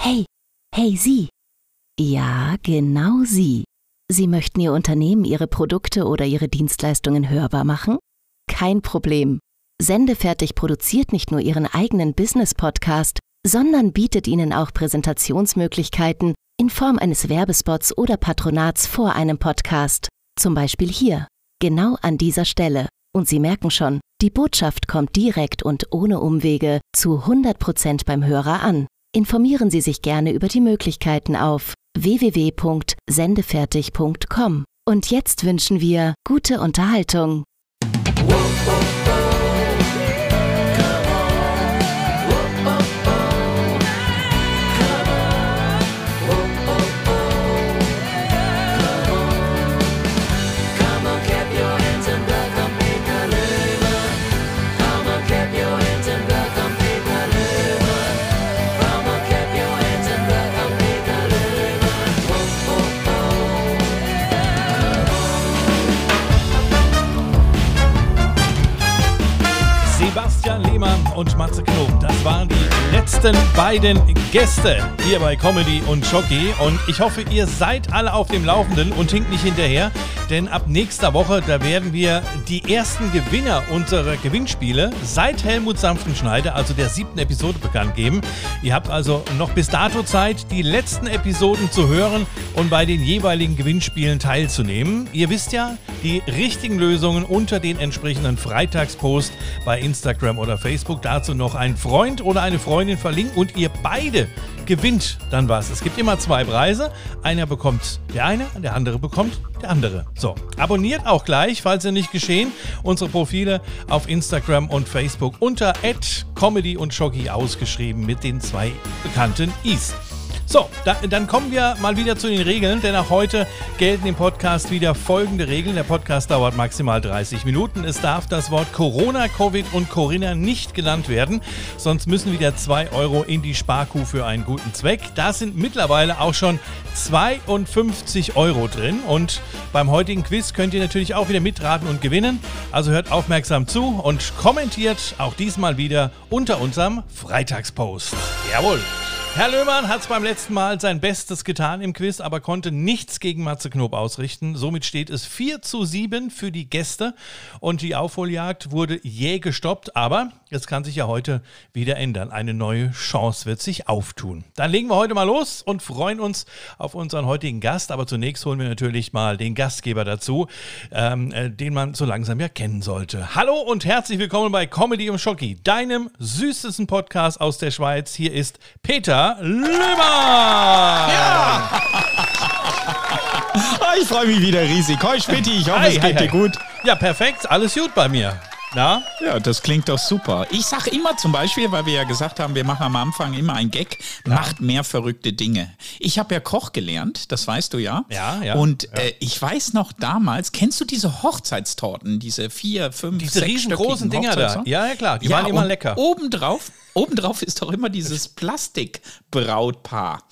Hey, hey Sie. Ja, genau Sie. Sie möchten Ihr Unternehmen, Ihre Produkte oder Ihre Dienstleistungen hörbar machen? Kein Problem. Sendefertig produziert nicht nur Ihren eigenen Business-Podcast, sondern bietet Ihnen auch Präsentationsmöglichkeiten in Form eines Werbespots oder Patronats vor einem Podcast. Zum Beispiel hier, genau an dieser Stelle. Und Sie merken schon, die Botschaft kommt direkt und ohne Umwege zu 100% beim Hörer an. Informieren Sie sich gerne über die Möglichkeiten auf www.sendefertig.com. Und jetzt wünschen wir gute Unterhaltung. Letzten beiden Gäste hier bei Comedy und Jockey. Und ich hoffe, ihr seid alle auf dem Laufenden und hinkt nicht hinterher. Denn ab nächster Woche, da werden wir die ersten Gewinner unserer Gewinnspiele seit Helmut Sanftenschneider, also der siebten Episode, bekannt geben. Ihr habt also noch bis dato Zeit, die letzten Episoden zu hören und bei den jeweiligen Gewinnspielen teilzunehmen. Ihr wisst ja, die richtigen Lösungen unter den entsprechenden Freitagspost bei Instagram oder Facebook. Dazu noch ein Freund oder eine Freundin verlinken und ihr beide gewinnt dann was. Es gibt immer zwei Preise. Einer bekommt der eine, der andere bekommt der andere. So, abonniert auch gleich, falls ihr nicht geschehen, unsere Profile auf Instagram und Facebook unter @comedy und Shocky ausgeschrieben mit den zwei bekannten Is. So, da, dann kommen wir mal wieder zu den Regeln, denn auch heute gelten im Podcast wieder folgende Regeln. Der Podcast dauert maximal 30 Minuten. Es darf das Wort Corona, Covid und Corinna nicht genannt werden, sonst müssen wieder 2 Euro in die Sparkuh für einen guten Zweck. Da sind mittlerweile auch schon 52 Euro drin und beim heutigen Quiz könnt ihr natürlich auch wieder mitraten und gewinnen. Also hört aufmerksam zu und kommentiert auch diesmal wieder unter unserem Freitagspost. Jawohl! Herr Löhmann hat beim letzten Mal sein Bestes getan im Quiz, aber konnte nichts gegen Matze Knob ausrichten. Somit steht es 4 zu 7 für die Gäste und die Aufholjagd wurde jäh gestoppt, aber es kann sich ja heute wieder ändern. Eine neue Chance wird sich auftun. Dann legen wir heute mal los und freuen uns auf unseren heutigen Gast, aber zunächst holen wir natürlich mal den Gastgeber dazu, ähm, äh, den man so langsam ja kennen sollte. Hallo und herzlich willkommen bei Comedy und Schocki, deinem süßesten Podcast aus der Schweiz. Hier ist Peter Löhmann. Ja! Ah, ich freue mich wieder riesig. Hoi, Spitti, ich hoffe, Hi, es hi, geht hi. dir gut. Ja, perfekt. Alles gut bei mir. Na? Ja, das klingt doch super. Ich sage immer zum Beispiel, weil wir ja gesagt haben, wir machen am Anfang immer ein Gag, macht mehr verrückte Dinge. Ich habe ja Koch gelernt, das weißt du ja. Ja, ja, Und ja. Äh, ich weiß noch damals, kennst du diese Hochzeitstorten, diese vier, fünf, Diese riesengroßen sechsstöckigen Dinger da. Ja, ja, klar. Die waren immer lecker. Obendrauf, obendrauf ist doch immer dieses Plastikbrautpaar.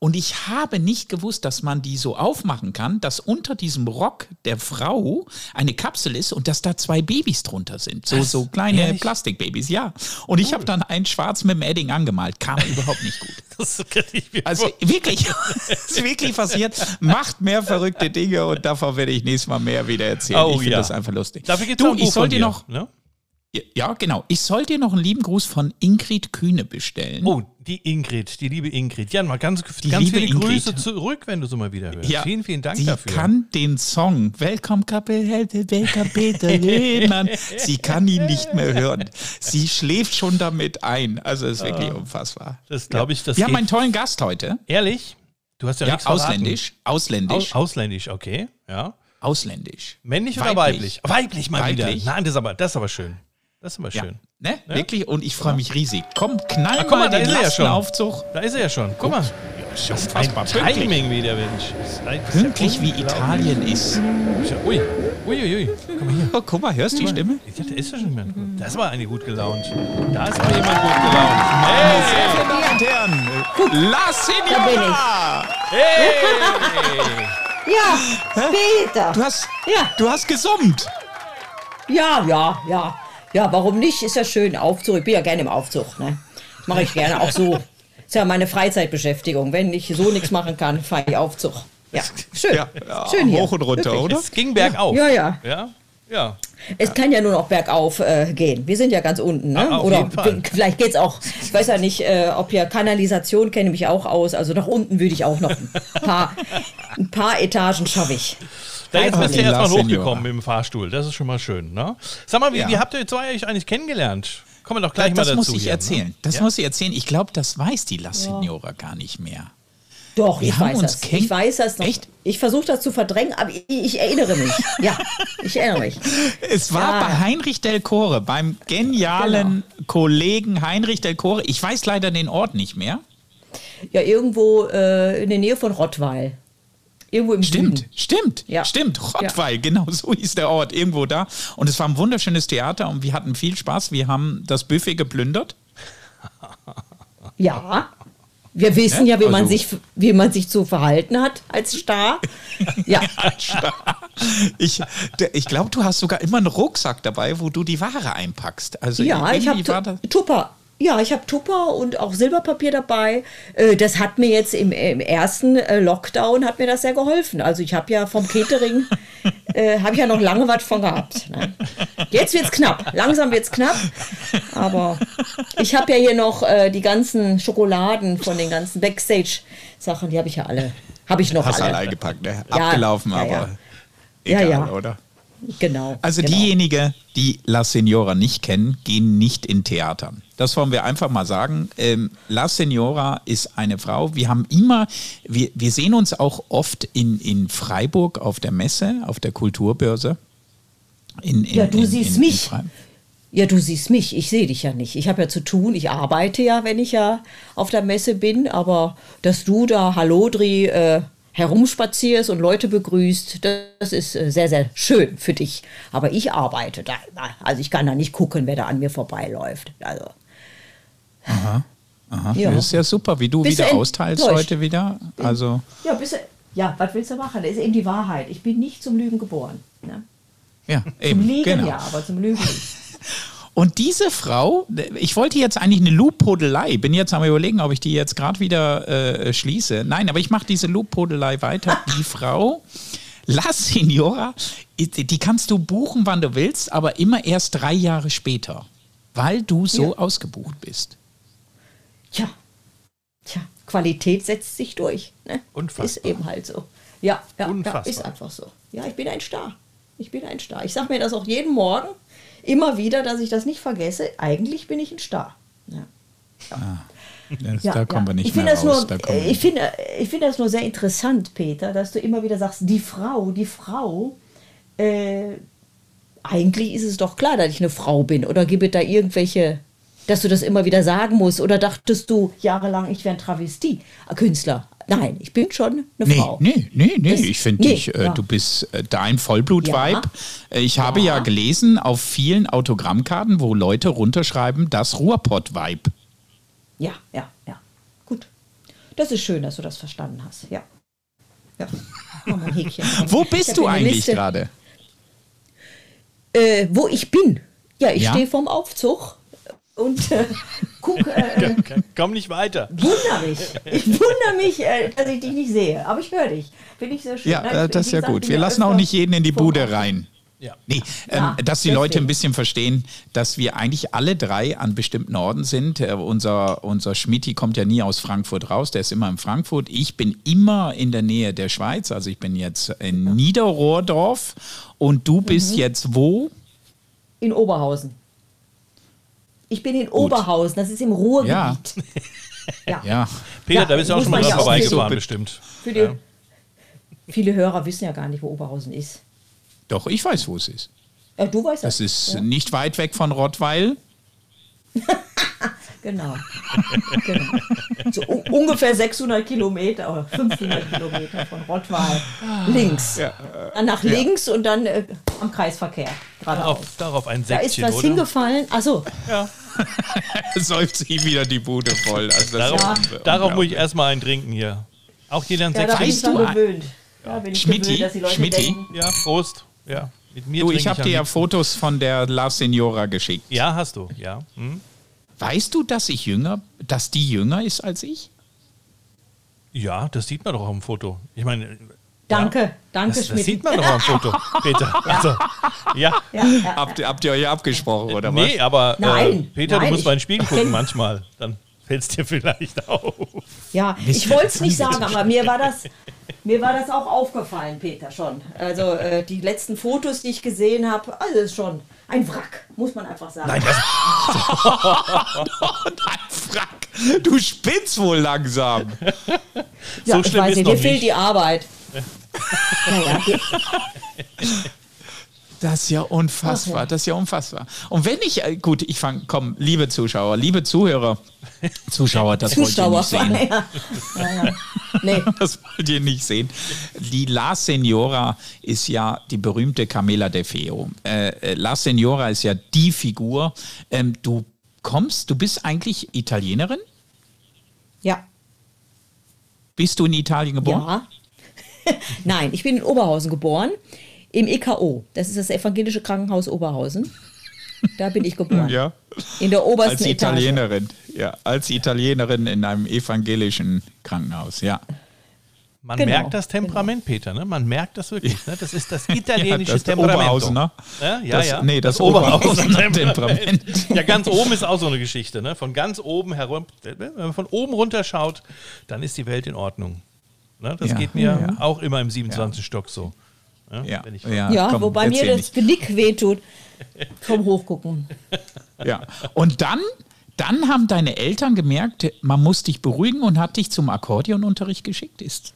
Und ich habe nicht gewusst, dass man die so aufmachen kann, dass unter diesem Rock der Frau eine Kapsel ist und dass da zwei Babys drunter sind. So, so kleine Ehrlich? Plastikbabys, ja. Und ich habe dann ein Schwarz mit dem Edding angemalt. Kam überhaupt nicht gut. Das ich Also wirklich, es ist wirklich passiert. Macht mehr verrückte Dinge und davon werde ich nächstes Mal mehr wieder erzählen. Oh, ich finde ja. das einfach lustig. Dafür gibt's du, ein ich Buch soll von dir dir, noch, Ne? Ja, genau. Ich soll dir noch einen lieben Gruß von Ingrid Kühne bestellen. Oh, die Ingrid, die liebe Ingrid. Ja, mal ganz, Die ganz liebe viele Ingrid. Grüße zurück, wenn du so mal wieder hörst. Ja, vielen, vielen Dank sie dafür. kann den Song Welcome Couple, Welcome Peter Lehmann. Sie kann ihn nicht mehr hören. Sie schläft schon damit ein. Also es ist wirklich unfassbar. das glaube ich, das Wir haben einen tollen Gast heute. Ehrlich? Du hast ja, Ja, nichts ausländisch. Ausländisch. Au ausländisch, okay. Ja. ausländisch. Männlich oder weiblich? Weiblich mal Weiblich. wieder. Nein, das ist aber, das ist aber schön. Das ist Ja. schön. Ne? Wirklich? Und ich freue mich riesig. Komm, knall Ah, guck mal, mal da den ist er ja schon. Lastenaufzug. Da ist er ja schon. Guck mal. Ist Ein unfassbar. Pünktlich, Timing wieder, Mensch. Das ist ein- das ist ja pünktlich wie. Italien ist. Ui, ui, ui, ui. Guck mal hier. Oh, guck mal, hörst du die Stimme? Ja, da ist ja schon jemand gut. Das war eine gut gelaunt. Da ist aber jemand gut gelaunt. Hey! Sehr verehrte Damen und Herren, La Signora! Hey! Ja, Peter. Du hast, Ja. du hast gesummt. Ja, ja, ja. Ja, warum nicht? Ist ja schön. Aufzug. Ich bin ja gerne im Aufzug. Ne? Das mache ich gerne. Auch so, Ist ja meine Freizeitbeschäftigung. Wenn ich so nichts machen kann, fahre ich Aufzug. Ja, schön. Ja, ja, schön hier. hoch und runter, Wirklich. oder? Es ging bergauf. Ja, ja. Ja, ja. Es kann ja nur noch bergauf äh, gehen. Wir sind ja ganz unten, ne? Ah, Oder vielleicht geht's auch. Ich weiß ja nicht, äh, ob ihr Kanalisation kenne mich auch aus. Also nach unten würde ich auch noch ein paar, ein paar Etagen schaffe ich. Da jetzt bist du Problem. erstmal hochgekommen mit dem Fahrstuhl. Das ist schon mal schön, ne? Sag mal, wie, Ja. wie habt ihr zwei euch eigentlich kennengelernt? Kommen wir doch gleich das mal dazu. muss ich hier, erzählen. Ne? Das Ja? muss ich erzählen. Ich glaube, das weiß die La Signora gar nicht mehr. Doch, Wir ich haben weiß uns das. Ich weiß das noch. Echt? Ich versuche das zu verdrängen, aber ich, ich erinnere mich. Ja, ich erinnere mich. Es war Ja. bei Heinrich Del Core, beim genialen Genau. Kollegen Heinrich Del Core. Ich weiß leider den Ort nicht mehr. Ja, irgendwo äh, in der Nähe von Rottweil. Irgendwo im Stimmt, Süden. stimmt, Ja. stimmt. Rottweil, genau so hieß der Ort, irgendwo da. Und es war ein wunderschönes Theater und wir hatten viel Spaß. Wir haben das Buffet geplündert. Ja. Wir wissen Ja, ja, wie, man also- sich, wie man sich zu verhalten hat als Star. Ja, Ich, der- ich glaube, du hast sogar immer einen Rucksack dabei, wo du die Ware einpackst. Also ja ich habe Tupper. Ja, ich habe Tupper und auch Silberpapier dabei. Äh, Das hat mir jetzt im, im ersten äh, Lockdown hat mir das sehr geholfen. Also ich habe ja vom Catering äh, habe ich ja noch lange was von gehabt. Ne? Jetzt wird's knapp. Langsam wird's knapp. Aber ich habe ja hier noch äh, die ganzen Schokoladen von den ganzen Backstage-Sachen. Die habe ich ja alle. Habe ich noch Hast alle. allein gepackt, ne? Ja, Abgelaufen, ja, aber ja. egal, Ja, ja. oder? Genau. Also genau. diejenigen, die La Signora nicht kennen, gehen nicht in Theatern. Das wollen wir einfach mal sagen. Ähm, La Signora ist eine Frau. Wir haben immer, wir, wir sehen uns auch oft in, in Freiburg auf der Messe, auf der Kulturbörse. In, in, Ja, du in, siehst mich. Ja, du siehst mich, ich sehe dich ja nicht. Ich habe ja zu tun, ich arbeite ja, wenn ich ja auf der Messe bin, aber dass du da Hallodri äh, herumspazierst und Leute begrüßt, das ist äh, sehr, sehr schön für dich. Aber ich arbeite da. Also ich kann da nicht gucken, wer da an mir vorbeiläuft. Also. Aha, Ja. Das ist ja super, wie du Bist wieder austeilst heute wieder. Also, Ja, bist ja, was willst du machen? Das ist eben die Wahrheit. Ich bin nicht zum Lügen geboren. Ne? ja, Zum eben, Liegen genau. ja, aber zum Lügen nicht. Und diese Frau, ich wollte jetzt eigentlich eine Lobhudelei, bin jetzt am überlegen, ob ich die jetzt gerade wieder äh, schließe. Nein, aber ich mache diese Lobhudelei weiter. Die Frau, La Signora, die kannst du buchen, wann du willst, aber immer erst drei Jahre später, weil du so Ja. ausgebucht bist. Tja, tja, Qualität setzt sich durch. Ne? Unfassbar. Ist eben halt so. Ja, ja, ja, ist einfach so. Ja, ich bin ein Star. Ich bin ein Star. Ich sage mir das auch jeden Morgen immer wieder, dass ich das nicht vergesse. Eigentlich bin ich ein Star. Ja. Das, Ja, da kommen ja. wir nicht ich mehr finde das raus. Nur, da ich finde ich finde das nur sehr interessant, Peter, dass du immer wieder sagst, die Frau, die Frau. Äh, eigentlich ist es doch klar, dass ich eine Frau bin. Oder gibt es da irgendwelche, dass du das immer wieder sagen musst? Oder dachtest du jahrelang, ich wäre ein Travestie-Künstler? Nein, ich bin schon eine Nee, Frau. nee, nee, nee. Das- ich finde nee, dich, äh, ja. du bist äh, dein Vollblut-Vibe. Ja. Ich habe ja gelesen auf vielen Autogrammkarten, wo Leute runterschreiben, das Ruhrpott-Vibe. Ja, ja, ja. Gut. Das ist schön, dass du das verstanden hast. Ja. Ja. Oh, mein Häkchen. Wo bist du eigentlich gerade? Äh, wo ich bin. Ja, ich stehe vorm Aufzug und äh, guck, äh, Komm nicht weiter. wunder mich. Ich wundere mich, äh, dass ich dich nicht sehe. Aber ich höre dich. Finde ich sehr schön. Ja, Nein, äh, das ist ja gut. Wir ja lassen auch nicht jeden in die Bude rein. Ja. Nee, ähm, Ja, dass die Leute ein bisschen verstehen, dass wir eigentlich alle drei an bestimmten Orten sind. Äh, unser unser Schmidti kommt ja nie aus Frankfurt raus, der ist immer in Frankfurt. Ich bin immer in der Nähe der Schweiz, also ich bin jetzt in Niederrohrdorf und du Mhm. bist jetzt wo? In Oberhausen. Ich bin in Oberhausen, das ist im Ruhrgebiet. Ja. Ja. Ja, Peter, Ja, da bist du auch schon mal dran vorbeigefahren, so- bestimmt. Für die, Viele Hörer wissen ja gar nicht, wo Oberhausen ist. doch, ich weiß, wo es ist. Ja, du weißt Das das. ist ja. nicht weit weg von Rottweil. Genau. genau. So ungefähr 600 Kilometer oder 500 Kilometer von Rottweil links. Dann nach links und dann äh, am Kreisverkehr. Darauf, darauf ein Da ist Säckchen, was oder? hingefallen. Achso, Säuft sie wieder die Bude voll. Also Darauf, ist darauf muss ich erstmal einen trinken hier. Auch jeder ein ja, da bin ich Säckchen. Du, gewöhnt. Da bin ich Schmidti, gewöhnt, dass die Leute Schmidti? denken, Ja, Prost. Ja, mit mir Du, ich habe dir ja. Fotos von der La Signora geschickt. Ja, hast du, ja. Hm? Weißt du, dass ich jünger, dass die jünger ist als ich? Ja, das sieht man doch auf dem Foto. Ich meine, Danke, ja, danke, das, das Schmidt. sieht man doch am Foto, Peter. Also, ja. Ja, ja, Habt, ihr- habt ihr euch abgesprochen oder Nee, aber äh, Nein, Peter, nein, du musst ich- mal ins Spiel ich gucken manchmal. Dann fällt es dir vielleicht auf. ja. ich wollte es nicht sagen, aber mir war das, mir war das auch aufgefallen, Peter, schon. Also äh, die letzten Fotos, die ich gesehen habe, also ist schon ein Wrack, muss man einfach sagen. Nein, das, Nein, Frack, du spinnst wohl langsam. ja, so ich schlimm weiß ist nicht, dir fehlt die Arbeit. Naja, Das ist ja unfassbar, das ist ja unfassbar. Und wenn ich, äh, gut, ich fange, komm, liebe Zuschauer, liebe Zuhörer, Zuschauer, das Zuschauer. wollt ihr nicht sehen. Ja, ja, ja. Nee, Das wollt ihr nicht sehen. Die La Senora ist ja die berühmte Camela de Feo. Äh, äh, La Senora ist ja die Figur. Ähm, du kommst, du bist eigentlich Italienerin? ja. Bist du in Italien geboren? Ja. Nein, ich bin in Oberhausen geboren, im EKO. Das ist das Evangelische Krankenhaus Oberhausen. Da bin ich geboren. Ja. In der obersten Als Etage. Italienerin, ja, als Italienerin in einem evangelischen Krankenhaus, ja. man Genau, merkt das Temperament, Peter. Ne? Man merkt das wirklich. Ne? Das ist das italienische das Temperament. Oberhausener. Ja, ja, Das- ja. nee, das Oberhausener Temperament. Ja, ganz oben ist auch so eine Geschichte. Ne? Von ganz oben herum, wenn man von oben runter schaut, dann ist die Welt in Ordnung. Ne? Das Ja, geht mir ja. auch immer im 27. Stock so. Ja, Ja, wenn ich- ja, Ja, komm, wobei mir das Genick wehtut vom Hochgucken. Ja. Und dann, dann haben deine Eltern gemerkt, man muss dich beruhigen und hat dich zum Akkordeonunterricht geschickt. Ist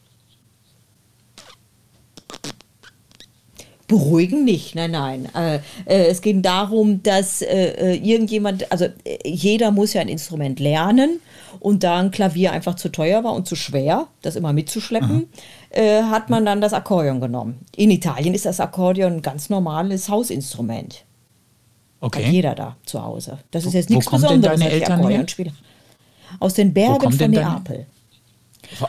Beruhigen nicht, nein, nein. Äh, äh, es ging darum, dass äh, äh, irgendjemand, also äh, jeder muss ja ein Instrument lernen und da ein Klavier einfach zu teuer war und zu schwer, das immer mitzuschleppen, äh, hat man dann das Akkordeon genommen. In Italien ist das Akkordeon ein ganz normales Hausinstrument. Hat okay. jeder da zu Hause. Das ist jetzt Wo nichts Besonderes, deine Eltern? Akkordeonspieler. Aus den Bergen von Neapel.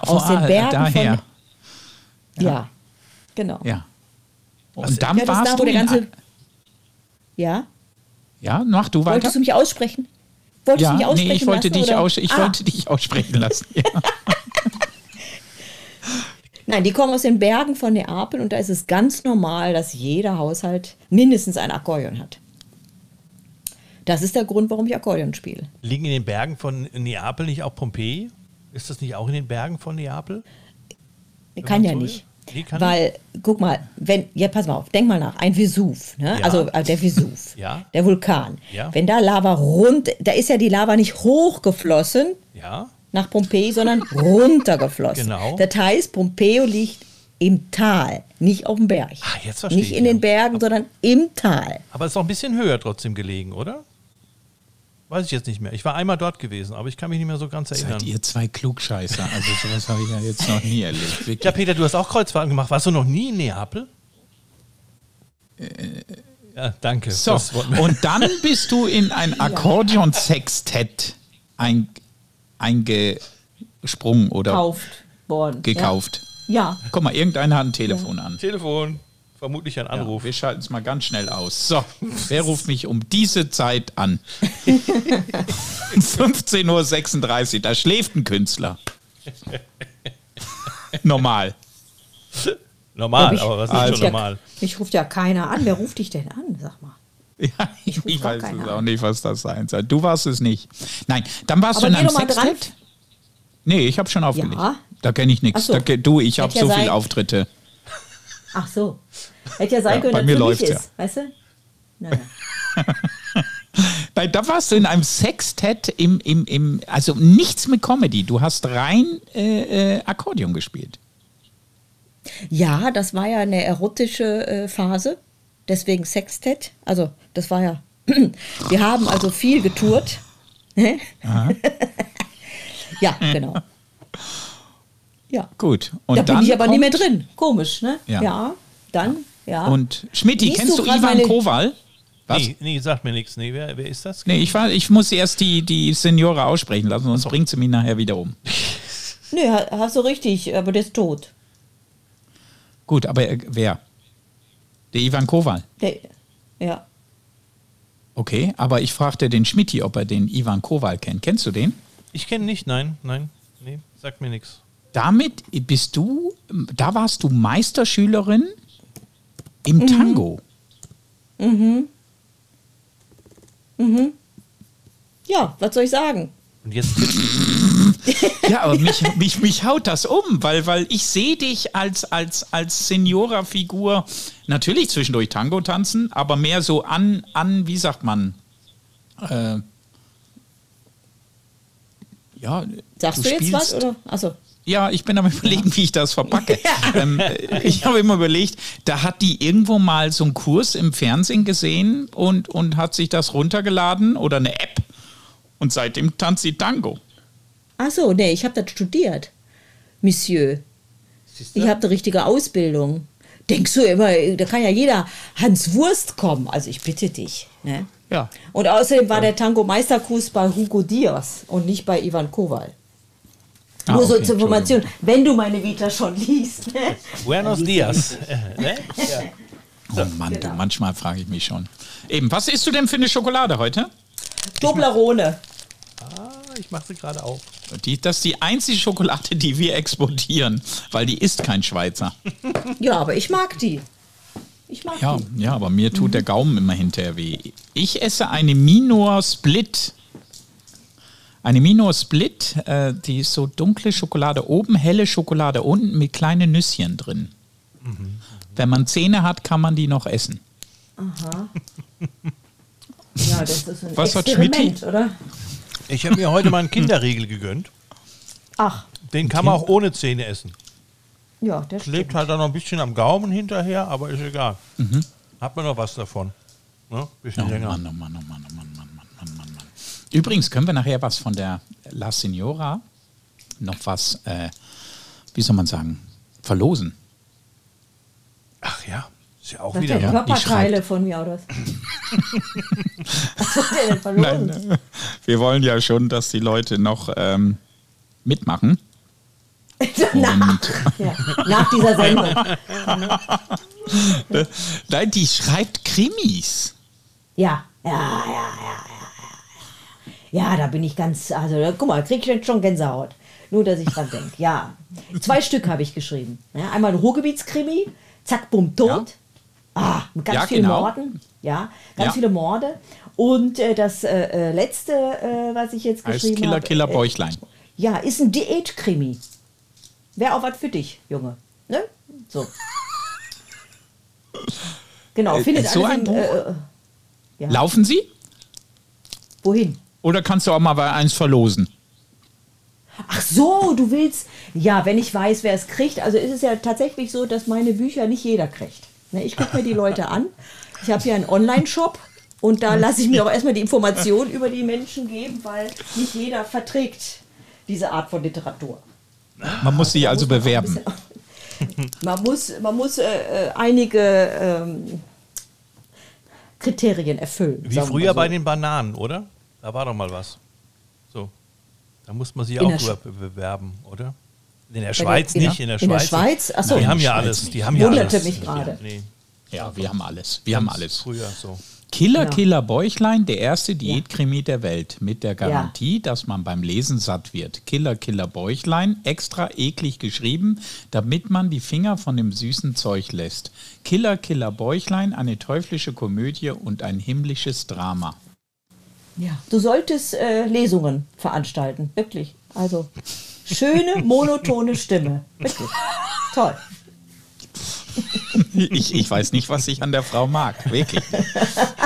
Aus den Bergen daher. von- Ja, genau. Ja. Und dann Ja, warst da, du ganze. Ja? Ja, mach du weiter. Wolltest du mich aussprechen? Wolltest ja, du mich aussprechen nee, ich wollte lassen, dich aus, ich Ah, wollte dich aussprechen lassen. Ja. Nein, die kommen aus den Bergen von Neapel und da ist es ganz normal, dass jeder Haushalt mindestens ein Akkordeon hat. Das ist der Grund, warum ich Akkordeon spiele. Liegen in den Bergen von Neapel nicht auch Pompeji? Ist das nicht auch in den Bergen von Neapel? Kann ja so nicht. will? Weil, guck mal, wenn, ja, pass mal auf, denk mal nach, ein Vesuv, ne? Ja. also äh, der Vesuv, Ja. der Vulkan. Ja. Wenn da Lava rund, da ist ja die Lava nicht hochgeflossen, Ja. nach Pompeji, sondern runtergeflossen. Genau. Das heißt, Pompeji liegt im Tal, nicht auf dem Berg. Ah, jetzt verstehe nicht ich, in den Bergen, sondern im Tal. Aber es ist noch ein bisschen höher trotzdem gelegen, oder? Weiß ich jetzt nicht mehr. Ich war einmal dort gewesen, aber ich kann mich nicht mehr so ganz erinnern. Seid ihr zwei Klugscheißer? Also sowas habe ich ja jetzt noch nie erlebt. Wirklich. Ja, Peter, du hast auch Kreuzfahrten gemacht. Warst du noch nie in Neapel? ja, danke. Äh, So, und dann bist du in ein Akkordeon-Sextett ein, eingesprungen oder Kauft worden. gekauft. Ja. Guck mal, irgendeiner hat ein Telefon an. Telefon, vermutlich ein Ja, Anruf. wir schalten es mal ganz schnell aus. So, wer ruft mich um diese Zeit an? 15.36 Uhr, da schläft ein Künstler. Normal. Normal, Ich- aber was ist Also- schon normal? Mich ruft ja keiner an. Wer ruft dich denn an? Sag mal. Ja, ich, gar weiß es an. auch nicht, was das sein soll. Du warst es nicht. Nein, dann warst Aber du in einem. Sextett? Nee, ich habe schon aufgelegt. Ja. Da kenne ich nichts. so. Du, ich habe ja so viele Auftritte. Ach so. Hätte ja sein Ja, können, bei dass mir mich ja. ist. Weißt du? Naja. Nein, da warst du in einem Sextett im, im, im, also nichts mit Comedy. Du hast rein äh, äh, Akkordeon gespielt. Ja, das war ja eine erotische äh, Phase. Deswegen Sextett. Also, das war ja. Wir haben also viel getourt. Ne? ja, genau. Ja. Gut. Und da dann bin ich aber nicht mehr drin. Komisch, ne? Ja. dann, ja. Und Schmidti, Siehst kennst du Ivan meine- Kowal? Was? Nee, nee, sagt mir nichts. Nee, wer, wer ist das? Nee, ich, war, ich muss erst die, die Seniore aussprechen lassen, sonst bringt sie mich nachher wieder um. nee, ha- hast du richtig, aber der ist tot. Gut, aber äh, wer? Der Ivan Kowal. Der, ja. Okay, aber ich fragte den Schmidti, ob er den Ivan Kowal kennt. Kennst du den? Ich kenne nicht, nein, nein, nee, sagt mir nichts. Damit bist du, da warst du Meisterschülerin im Tango. Ja, was soll ich sagen? Und jetzt Ja, aber mich, mich, mich haut das um, weil, weil ich sehe dich als, als, als Seniora-Figur natürlich zwischendurch Tango tanzen, aber mehr so an, an wie sagt man? Äh, ja, Sagst du, jetzt was? Oder? Achso. Ja, ich bin am überlegen, wie ich das verpacke. ähm, äh, ich habe immer überlegt, da hat die irgendwo mal so einen Kurs im Fernsehen gesehen und, und hat sich das runtergeladen oder eine App. Und seitdem tanzt sie Tango. Achso, nee, ich habe das studiert. Monsieur. Ich habe eine richtige Ausbildung. Denkst du immer, da kann ja jeder Hans Wurst kommen. Also ich bitte dich. Ne? Ja. Und außerdem war der Tango-Meisterkurs bei Hugo Diaz und nicht bei Ivan Kowal. Ah, Nur so okay, zur Information, wenn du meine Vita schon liest. Ne? Buenos Dias. Ne? Oh Mann, du, Genau. manchmal frage ich mich schon. Eben, was isst du denn für eine Schokolade heute? Toblerone. Ah, ich mache sie gerade auf. Die, das ist die einzige Schokolade, die wir exportieren, weil die ist kein Schweizer. Ja, aber ich mag die. Ich mag Ja, die. ja, aber mir tut der Gaumen immer hinterher weh. Ich esse eine Minor Split. Eine Minor Split, äh, die ist so dunkle Schokolade oben, helle Schokolade unten mit kleinen Nüsschen drin. Wenn man Zähne hat, kann man die noch essen. Ja, das ist ein Was hat Experiment, oder? Ich habe mir heute mal einen Kinderriegel gegönnt. Ach, Den kann man auch ohne Zähne essen. ja, der Klebt stimmt. halt dann noch ein bisschen am Gaumen hinterher, aber ist egal. Hat man noch was davon. Ne? Bisschen Oh länger. Mann, oh Mann, oh Mann, oh Mann. Übrigens können wir nachher was von der La Signora noch was, äh, wie soll man sagen, verlosen. Ach ja, ist ja auch Was wieder. Ja, Körperteile von mir oder was? was der denn verloren? Wir wollen ja schon, dass die Leute noch ähm, mitmachen. nach, ja, nach dieser Sendung. Nein, die schreibt Krimis. Ja, ja, ja, ja, ja. Ja, da bin ich ganz, also guck mal, krieg ich jetzt schon Gänsehaut. Nur, dass ich dran denke. Ja, zwei Stück habe ich geschrieben. Ja, einmal ein Ruhrgebietskrimi, zack, bumm, tot. Ah, mit ganz Ja, vielen genau. Morden. Ja, ganz Ja. viele Morde. Und äh, das äh, äh, letzte, äh, was ich jetzt geschrieben Killer, habe. Killer, äh, Bäuchlein. Ja, ist ein Diätkrimi. Wäre auch was für dich, Junge. Ne? So. Genau, Äh, findet so ein Buch? äh, ja. Laufen sie? Wohin? Oder kannst du auch mal bei eins verlosen? Ach so, du willst. Ja, wenn ich weiß, wer es kriegt. Also ist es ja tatsächlich so, dass meine Bücher nicht jeder kriegt. Ne, ich gucke mir die Leute an. Ich habe hier einen Online-Shop und da lasse ich mir auch erstmal die Informationen über die Menschen geben, weil nicht jeder verträgt diese Art von Literatur. Man muss sich also man bewerben. bisschen- Man muss, man muss äh, äh, einige ähm, Kriterien erfüllen. Wie früher mal so. bei den Bananen, oder? Da war doch mal was. So. Da muss man sich In auch drüber be- bewerben, oder? In der Schweiz in der- nicht, in der in der Schweiz. Schweiz? Ach so. die haben ja Schweiz alles. Die haben ja Wunderte alles. mich gerade. Nee, Ja, wir haben alles. Wir haben alles. früher so. Killer, Ja. Killer, Bäuchlein, der erste Diätkrimi der Welt. Mit der Ja. Garantie, dass man beim Lesen satt wird. Killer, Killer, Bäuchlein, extra eklig geschrieben, damit man die Finger von dem süßen Zeug lässt. Killer, Killer, Bäuchlein, eine teuflische Komödie und ein himmlisches Drama. Ja, du solltest äh, Lesungen veranstalten, wirklich. Also schöne, monotone Stimme. Wirklich. Toll. Ich, ich weiß nicht, was ich an der Frau mag. Wirklich.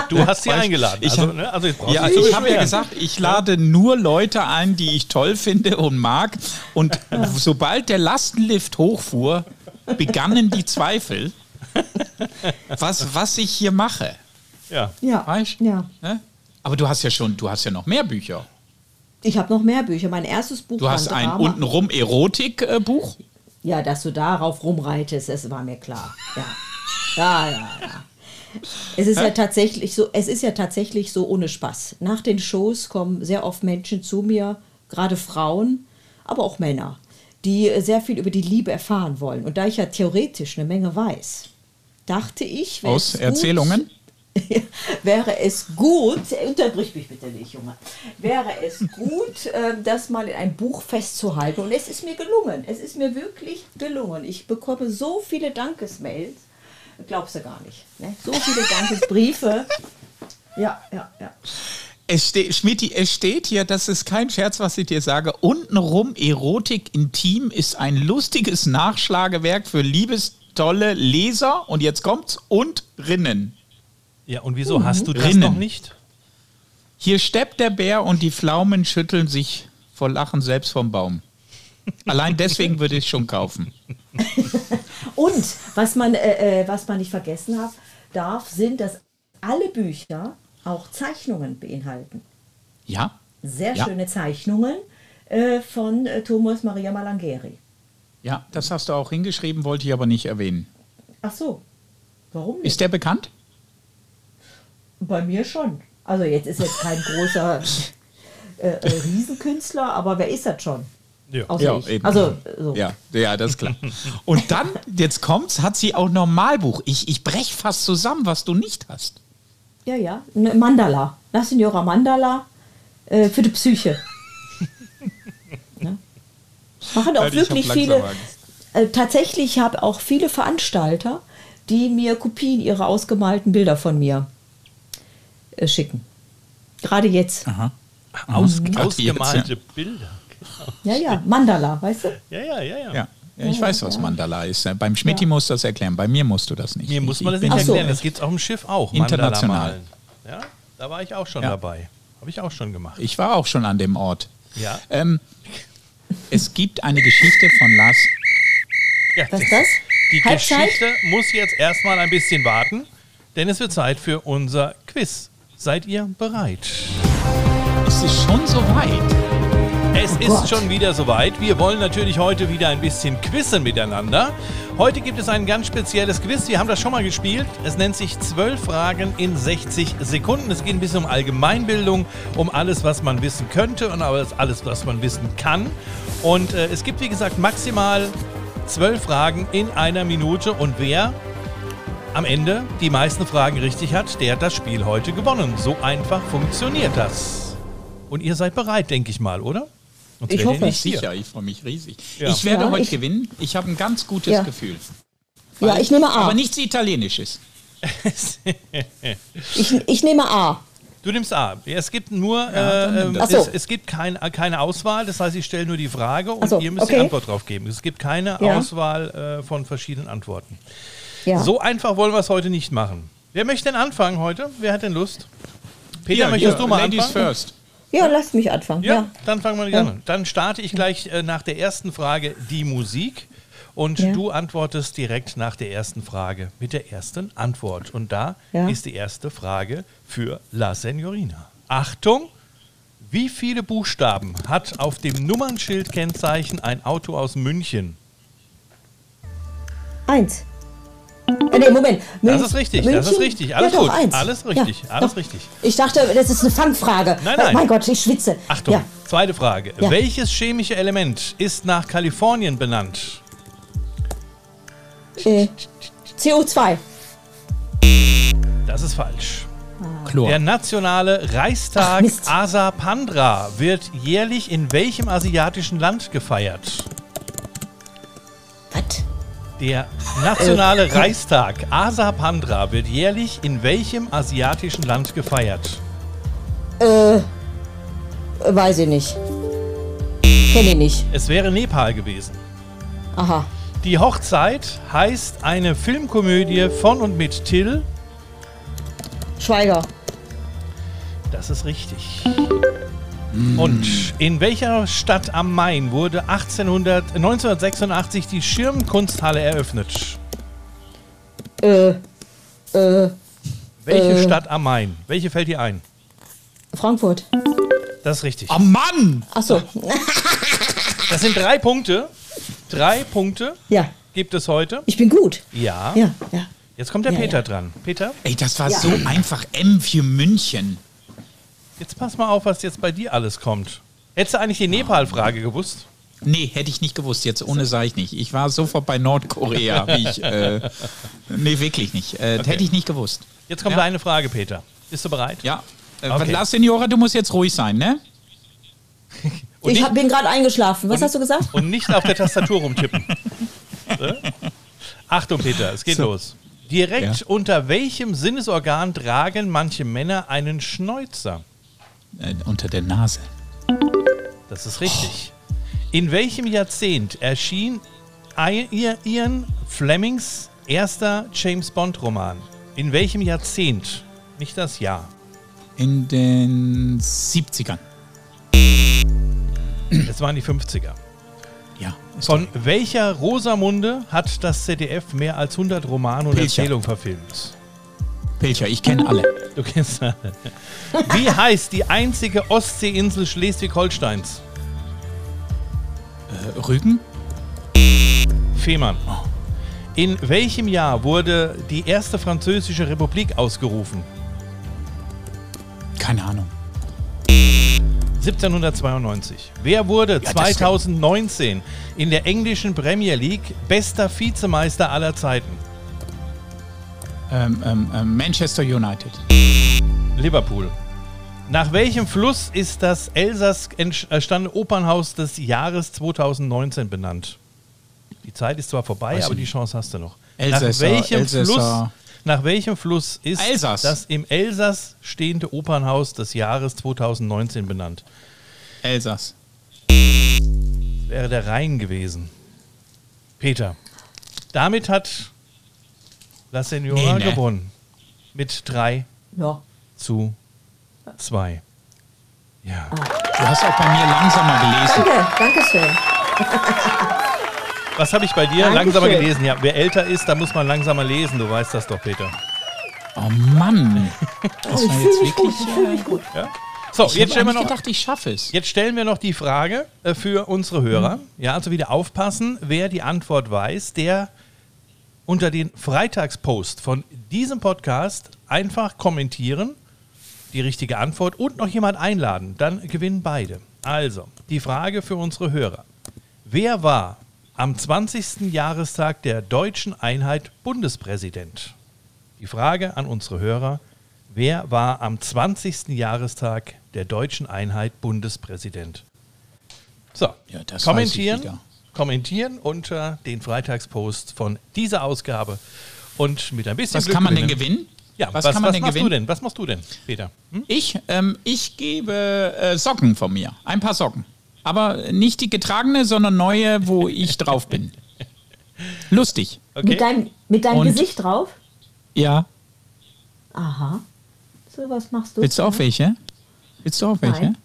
Du hast sie Weil eingeladen. ich also, ne? also Ja, zu ich habe ja gesagt, ich lade nur Leute ein, die ich toll finde und mag. Und sobald der Lastenlift hochfuhr, begannen die Zweifel, was, was ich hier mache. Ja. Ja. Weißt? ja. Ne? Aber du hast ja schon, du hast ja noch mehr Bücher. Ich habe noch mehr Bücher. Mein erstes Buch Du hast ein Drama. untenrum Erotikbuch. Ja, dass du darauf rumreitest, das war mir klar. Ja. Ja, ja, ja. Es ist ja tatsächlich so, es ist ja tatsächlich so ohne Spaß. Nach den Shows kommen sehr oft Menschen zu mir, gerade Frauen, aber auch Männer, die sehr viel über die Liebe erfahren wollen. Und da ich ja theoretisch eine Menge weiß, dachte ich, Aus gut- Erzählungen? wäre es gut, unterbrich mich bitte nicht, Junge, wäre es gut, äh, das mal in ein Buch festzuhalten. Und es ist mir gelungen. Es ist mir wirklich gelungen. Ich bekomme so viele Dankesmails. Glaubst du gar nicht. Ne? So viele Dankesbriefe. Ja, ja, ja. Es steht, Schmidti, es steht hier, das ist kein Scherz, was ich dir sage. Untenrum Erotik intim ist ein lustiges Nachschlagewerk für liebestolle Leser und jetzt kommt's und Rinnen. Ja, und wieso hast du das Rinnen. noch nicht? Hier steppt der Bär und die Pflaumen schütteln sich vor Lachen selbst vom Baum. Allein deswegen würde ich schon kaufen. Und was man, äh, äh, was man nicht vergessen hat, darf, sind, dass alle Bücher auch Zeichnungen beinhalten. Ja? Sehr Ja. schöne Zeichnungen äh, von äh, Thomas Maria Malangeri. Ja, das hast du auch hingeschrieben, wollte ich aber nicht erwähnen. Ach so, warum nicht? Ist der bekannt? Bei mir schon. Also jetzt ist jetzt kein großer äh, äh, Riesenkünstler, aber wer ist das schon? Ja. Außer ich. eben. Also so. Ja, ja, das ist klar. Und dann, jetzt kommt's, hat sie auch Normalbuch. Ich, ich brech fast zusammen, was du nicht hast. Ja, ja. Ne, Mandala. La Signora Mandala äh, für die Psyche. ne? Machen auch hab wirklich viele. Äh, tatsächlich habe auch viele Veranstalter, die mir Kopien ihrer ausgemalten Bilder von mir äh, schicken. Gerade jetzt. Aha. Aus, Gerade ausgemalte jetzt, Bilder. Ja, ja. Mandala, weißt du? Ja, ja, ja, ja. Ja. Ja, ich weiß, was Mandala ist. Beim Schmidt musst du das erklären. Bei mir musst du das nicht. Mir muss man das Ich nicht so. erklären. Das gibt es auf dem Schiff auch. International. Ja, da war ich auch schon Ja. dabei. Habe ich auch schon gemacht. Ich war auch schon an dem Ort. Ja. Ähm, es gibt eine Geschichte von Lars. ja Was ist das? Die Halbzeit? Geschichte muss jetzt erstmal ein bisschen warten, denn es wird Zeit für unser Quiz. Seid ihr bereit? Es ist schon so weit. Es ist Gott. schon wieder soweit. Wir wollen natürlich heute wieder ein bisschen quizzen miteinander. Heute gibt es ein ganz spezielles Quiz. Wir haben das schon mal gespielt. Es nennt sich 12 Fragen in 60 Sekunden. Es geht ein bisschen um Allgemeinbildung, um alles, was man wissen könnte und alles, alles was man wissen kann. Und äh, es gibt, wie gesagt, maximal 12 Fragen in einer Minute. Und wer am Ende die meisten Fragen richtig hat, der hat das Spiel heute gewonnen. So einfach funktioniert das. Und ihr seid bereit, denke ich mal, oder? Sonst Ich hoffe. nicht. Sicher, ich freue mich riesig. Ja. Ich werde Ja, heute ich- gewinnen. Ich habe ein ganz gutes Ja. Gefühl. Ja, ich nehme A. Aber nichts Italienisches. Ich, ich nehme A. Du nimmst A. Es gibt nur, äh, ähm, es, es gibt kein, keine Auswahl. Das heißt, ich stelle nur die Frage und so, ihr müsst die okay. Antwort drauf geben. Es gibt keine Ja. Auswahl äh, von verschiedenen Antworten. Ja. So einfach wollen wir es heute nicht machen. Wer möchte denn anfangen heute? Wer hat denn Lust? Peter, Hier, möchtest hier, du mal Ladies anfangen? first. ja, lasst mich anfangen. Ja, Ja. dann fangen wir Ja. an. Dann starte ich gleich äh, nach der ersten Frage die Musik und Ja. du antwortest direkt nach der ersten Frage mit der ersten Antwort. Und da Ja. ist die erste Frage für La Signorina. Achtung! Wie viele Buchstaben hat auf dem Nummernschildkennzeichen ein Auto aus München? Eins. Äh, nee, Moment. Das Münch- ist richtig, das ist München? richtig. Alles ja, doch, gut. Eins. Alles richtig, Ja, alles doch. richtig. Ich dachte, das ist eine Fangfrage. Nein, nein. Oh mein Gott, ich schwitze. Achtung, Ja. zweite Frage. Ja. Welches chemische Element ist nach Kalifornien benannt? Äh, CO2. Das ist falsch. Chlor. Der nationale Reichstag. Asapandra wird jährlich in welchem asiatischen Land gefeiert? Der nationale Reichstag Asapandra wird jährlich in welchem asiatischen Land gefeiert? Äh, weiß ich nicht. Kenne ich nicht. Es wäre Nepal gewesen. Aha. Die Hochzeit heißt eine Filmkomödie von und mit Till. Schweiger. Das ist richtig. Und in welcher Stadt am Main wurde 1800, 1986 die Schirmkunsthalle eröffnet? Äh, äh, Welche Äh. Stadt am Main? Welche fällt dir ein? Frankfurt. Das ist richtig. Oh Mann! Achso. Das sind drei Punkte. Drei Punkte Ja. gibt es heute. Ich bin gut. Ja. Ja, ja. Jetzt kommt der Ja, Peter ja. dran. Peter, Ey, das war Ja. so einfach. M für München. jetzt pass mal auf, was jetzt bei dir alles kommt. Hättest du eigentlich die Nepal-Frage gewusst? Nee, hätte ich nicht gewusst. Jetzt ohne sage ich nicht. Ich war sofort bei Nordkorea, wie ich. Äh, nee, wirklich nicht. Äh, Hätte ich nicht gewusst. Jetzt kommt Ja. deine Frage, Peter. Bist du bereit? Ja. Äh, Okay. La Signora, du musst jetzt ruhig sein, ne? Und Ich nicht- bin gerade eingeschlafen. Was hast du gesagt? Und nicht auf der Tastatur rumtippen. Ne? Achtung, Peter, es geht So. los. Direkt Ja. unter welchem Sinnesorgan tragen manche Männer einen Schnäuzer? Äh, unter der Nase. Das ist richtig. In welchem Jahrzehnt erschien Ian Flemings erster James Bond Roman? In welchem Jahrzehnt? Nicht das Jahr. In den 70ern. Es waren die 50er. Ja. Von welcher Rosamunde hat das ZDF mehr als 100 Romane und Pilcher. Erzählungen verfilmt? Pilcher, ich kenne alle. Du kennst alle. Wie heißt die einzige Ostseeinsel Schleswig-Holsteins? Äh, Rügen? Fehmarn. In welchem Jahr wurde die erste französische Republik ausgerufen? Keine Ahnung. 1792. Wer wurde das 2019 in der englischen Premier League bester Vizemeister aller Zeiten? Ähm, ähm, ähm, Manchester United. Liverpool. Nach welchem Fluss ist das Elsass entstandene Opernhaus des Jahres 2019 benannt? Die Zeit ist zwar vorbei, Weiß aber die. Chance hast du noch. Elsässer, nach welchem Elsässer. Fluss? Nach welchem Fluss ist Elsass. das im Elsass stehende Opernhaus des Jahres 2019 benannt? Elsass. Wäre der Rhein gewesen. Peter. Damit hat La Senora Nee, ne. gewonnen. Mit 3 Ja. zu 2. Ja. Du hast auch bei mir langsamer gelesen. Danke, danke schön. Was habe ich bei dir Dankeschön. langsamer gelesen? Ja, wer älter ist, da muss man langsamer lesen. Du weißt das doch, Peter. Oh Mann. Das Ich war fühle jetzt mich gut, wirklich. ich fühle mich gut. So, Ich jetzt stellen, wir habe noch, gedacht, ich schaffe es. jetzt stellen wir noch die Frage äh, für unsere Hörer. Ja, also wieder aufpassen, wer die Antwort weiß, der unter den Freitagspost von diesem Podcast einfach kommentieren, die richtige Antwort und noch jemand einladen. Dann gewinnen beide. Also, die Frage für unsere Hörer. Wer war am 20. Jahrestag der deutschen Einheit Bundespräsident? Die Frage an unsere Hörer. Wer war am 20. Jahrestag der deutschen Einheit Bundespräsident? So, Ja, kommentieren. Kommentieren unter den Freitagspost von dieser Ausgabe und mit ein bisschen Was Glück kann man denn gewinnen? Ja, was, was, kann man was denn machst gewinnen? du denn? Was machst du denn, Peter? Hm? Ich, ähm, ich gebe äh, Socken von mir. Ein paar Socken. Aber nicht die getragene, sondern neue, wo ich drauf bin. Lustig. Okay. Mit deinem, mit deinem Und- Gesicht drauf? Ja. Aha. So, was machst du? Willst du auch welche? Willst du auch welche? Nein.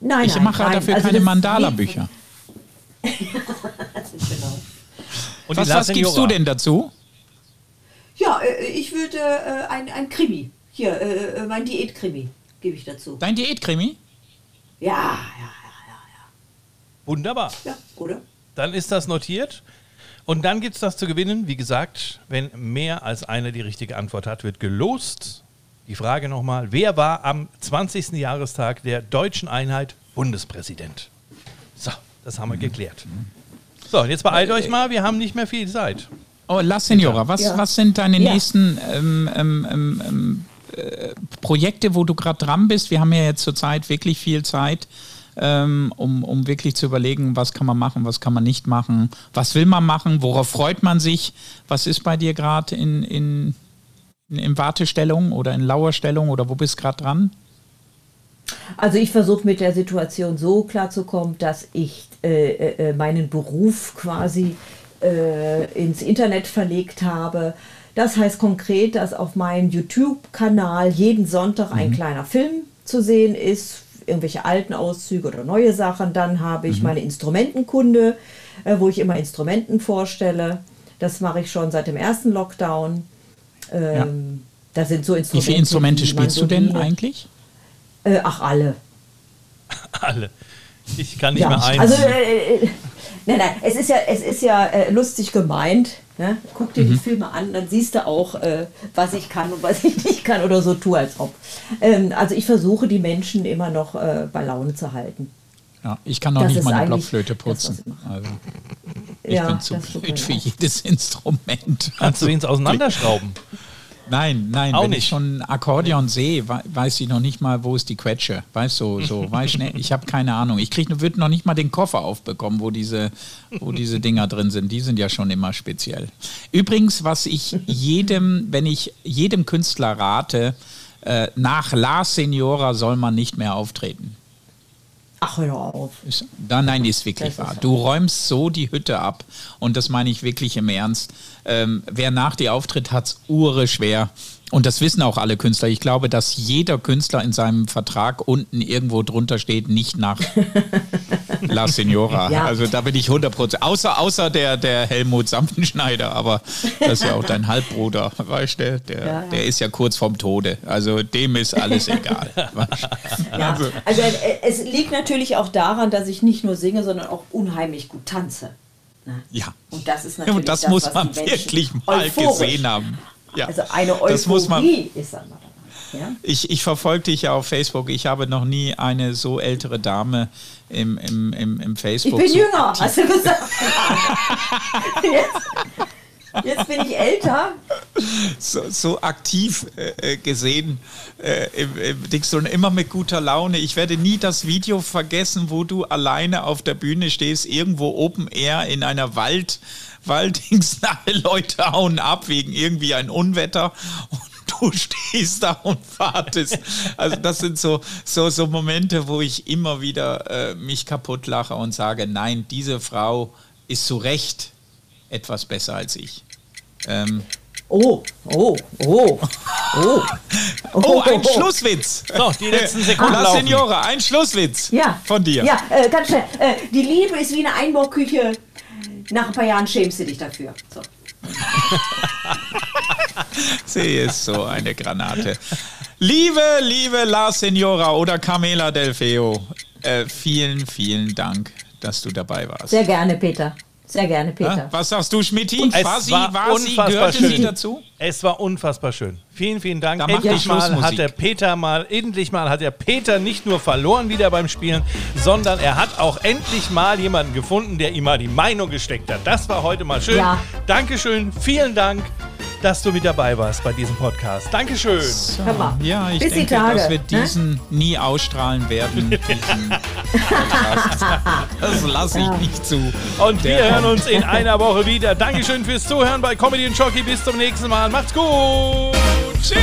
Nein, Ich mache nein. dafür Also keine Mandala-Bücher. Genau. Und Was, was gibst du denn dazu? Ja, äh, ich würde äh, ein, ein Krimi. Hier, äh, äh, mein Diätkrimi gebe ich dazu. Dein Diätkrimi? Ja, ja, Wunderbar. ja, ja, oder? Dann ist das notiert. Und dann gibt es das zu gewinnen. Wie gesagt, wenn mehr als einer die richtige Antwort hat, wird gelost. Die Frage nochmal, wer war am 20. Jahrestag der deutschen Einheit Bundespräsident? Das haben wir geklärt. So, und jetzt beeilt euch mal, wir haben nicht mehr viel Zeit. Oh, La Senora, was, Ja. was sind deine Ja. nächsten ähm, ähm, ähm, ähm, äh, Projekte, wo du gerade dran bist? Wir haben ja jetzt zurzeit wirklich viel Zeit, ähm, um, um wirklich zu überlegen, was kann man machen, was kann man nicht machen, was will man machen, worauf freut man sich, was ist bei dir gerade in, in, in, in Wartestellung oder in Lauerstellung oder wo bist du gerade dran? Also ich versuche mit der Situation so klarzukommen, dass ich äh, äh, meinen Beruf quasi äh, ins Internet verlegt habe. Das heißt konkret, dass auf meinem YouTube-Kanal jeden Sonntag ein kleiner Film zu sehen ist, irgendwelche alten Auszüge oder neue Sachen. Dann habe ich meine Instrumentenkunde, äh, wo ich immer Instrumenten vorstelle. Das mache ich schon seit dem ersten Lockdown. Ähm, Da sind so Wie Instrumente. viele Instrumente wie spielst du denn eigentlich? Äh, ach, alle. Alle. Ich kann nicht Ja, mehr eins. also äh, äh, nein, nein, es ist ja, es ist ja äh, lustig gemeint. Ne? Guck dir Mhm. die Filme an, dann siehst du auch, äh, was ich kann und was ich nicht kann oder so tue als ob. Ähm, also ich versuche die Menschen immer noch äh, bei Laune zu halten. Ja, ich kann noch Das nicht ist mal eine eigentlich Blockflöte das, putzen. ich mache. also, ich Ja, bin zu das blöd für jedes Instrument. Kannst du ins auseinanderschrauben? Nein, nein, Auch wenn nicht. ich schon Akkordeon sehe, we- weiß ich noch nicht mal, wo ist die Quetsche. Weißt du, so, weiß ich, nicht. ich habe keine Ahnung. Ich kriege würde noch nicht mal den Koffer aufbekommen, wo diese, wo diese Dinger drin sind. Die sind ja schon immer speziell. Übrigens, was ich jedem, wenn ich jedem Künstler rate, äh, nach La Signora soll man nicht mehr auftreten. Ach, hör auf. Ist, da, nein, ist wirklich Das ist wahr. wahr. Du räumst so die Hütte ab und das meine ich wirklich im Ernst. Ähm, wer nach dir auftritt, hat es ure schwer. Und das wissen auch alle Künstler. Ich glaube, dass jeder Künstler in seinem Vertrag unten irgendwo drunter steht, nicht nach La Signora. Ja. Also da bin ich 100%. Außer, außer der, der Helmut Samtenschneider, aber das ist ja auch dein Halbbruder, weißt du? Der, Ja, ja. der ist ja kurz vorm Tode. Also dem ist alles egal. Ja, also äh, es liegt natürlich auch daran, dass ich nicht nur singe, sondern auch unheimlich gut tanze. Ne? ja. Und das ist natürlich Und das, das, muss was man wirklich mal euphorisch- gesehen haben. Ja. Also eine Euphorie das muss man, ist dann mal dabei. Ja? ich, ich verfolge dich ja auf Facebook. Ich habe noch nie eine so ältere Dame im, im, im, im Ich Facebook. bin so jünger, aktiv- hast du gesagt. jetzt, jetzt bin ich älter. so, so aktiv äh, äh, gesehen äh, im, im Dings und immer mit guter Laune. Ich werde nie das Video vergessen, wo du alleine auf der Bühne stehst, irgendwo Open Air in einer Wald, Waldings, alle Leute hauen ab wegen irgendwie ein Unwetter und du stehst da und wartest. Also das sind so, so, so Momente, wo ich immer wieder äh, mich kaputt lache und sage, nein, diese Frau ist zu Recht etwas besser als ich. Ähm, Oh, oh, oh, oh. Oh, ein Schlusswitz. So, die letzten Sekunden La. Signora, ein Schlusswitz Ja. von dir. Ja, äh, ganz schnell. Äh, die Liebe ist wie eine Einbauküche. Nach ein paar Jahren schämst du dich dafür. So. Sie ist so eine Granate. Liebe, liebe La Signora oder Carmela Del Feo, äh, vielen, vielen Dank, dass du dabei warst. Sehr gerne, Peter. Sehr gerne, Peter. Ja? Was sagst du, Schmidti? Es War sie, war war sie, unfassbar gehörte schön. sie dazu? Es war unfassbar schön. Vielen, vielen Dank. Da endlich die mal hat der Peter mal, endlich mal hat der Peter nicht nur verloren wieder beim Spielen, sondern er hat auch endlich mal jemanden gefunden, der ihm mal die Meinung gesteckt hat. Das war heute mal schön. Ja. Dankeschön, vielen Dank, dass du mit dabei warst bei diesem Podcast. Dankeschön. Hör mal. Ja, ich Bis denke, Tage, dass wir ne? diesen nie ausstrahlen werden. Diesen das lasse ich nicht zu. Und wir Der hören uns in einer Woche wieder. Dankeschön fürs Zuhören bei Comedy und Jockey. Bis zum nächsten Mal. Macht's gut. Tschüss.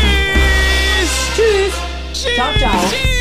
Tschüss. Ciao, ciao. Tschüss.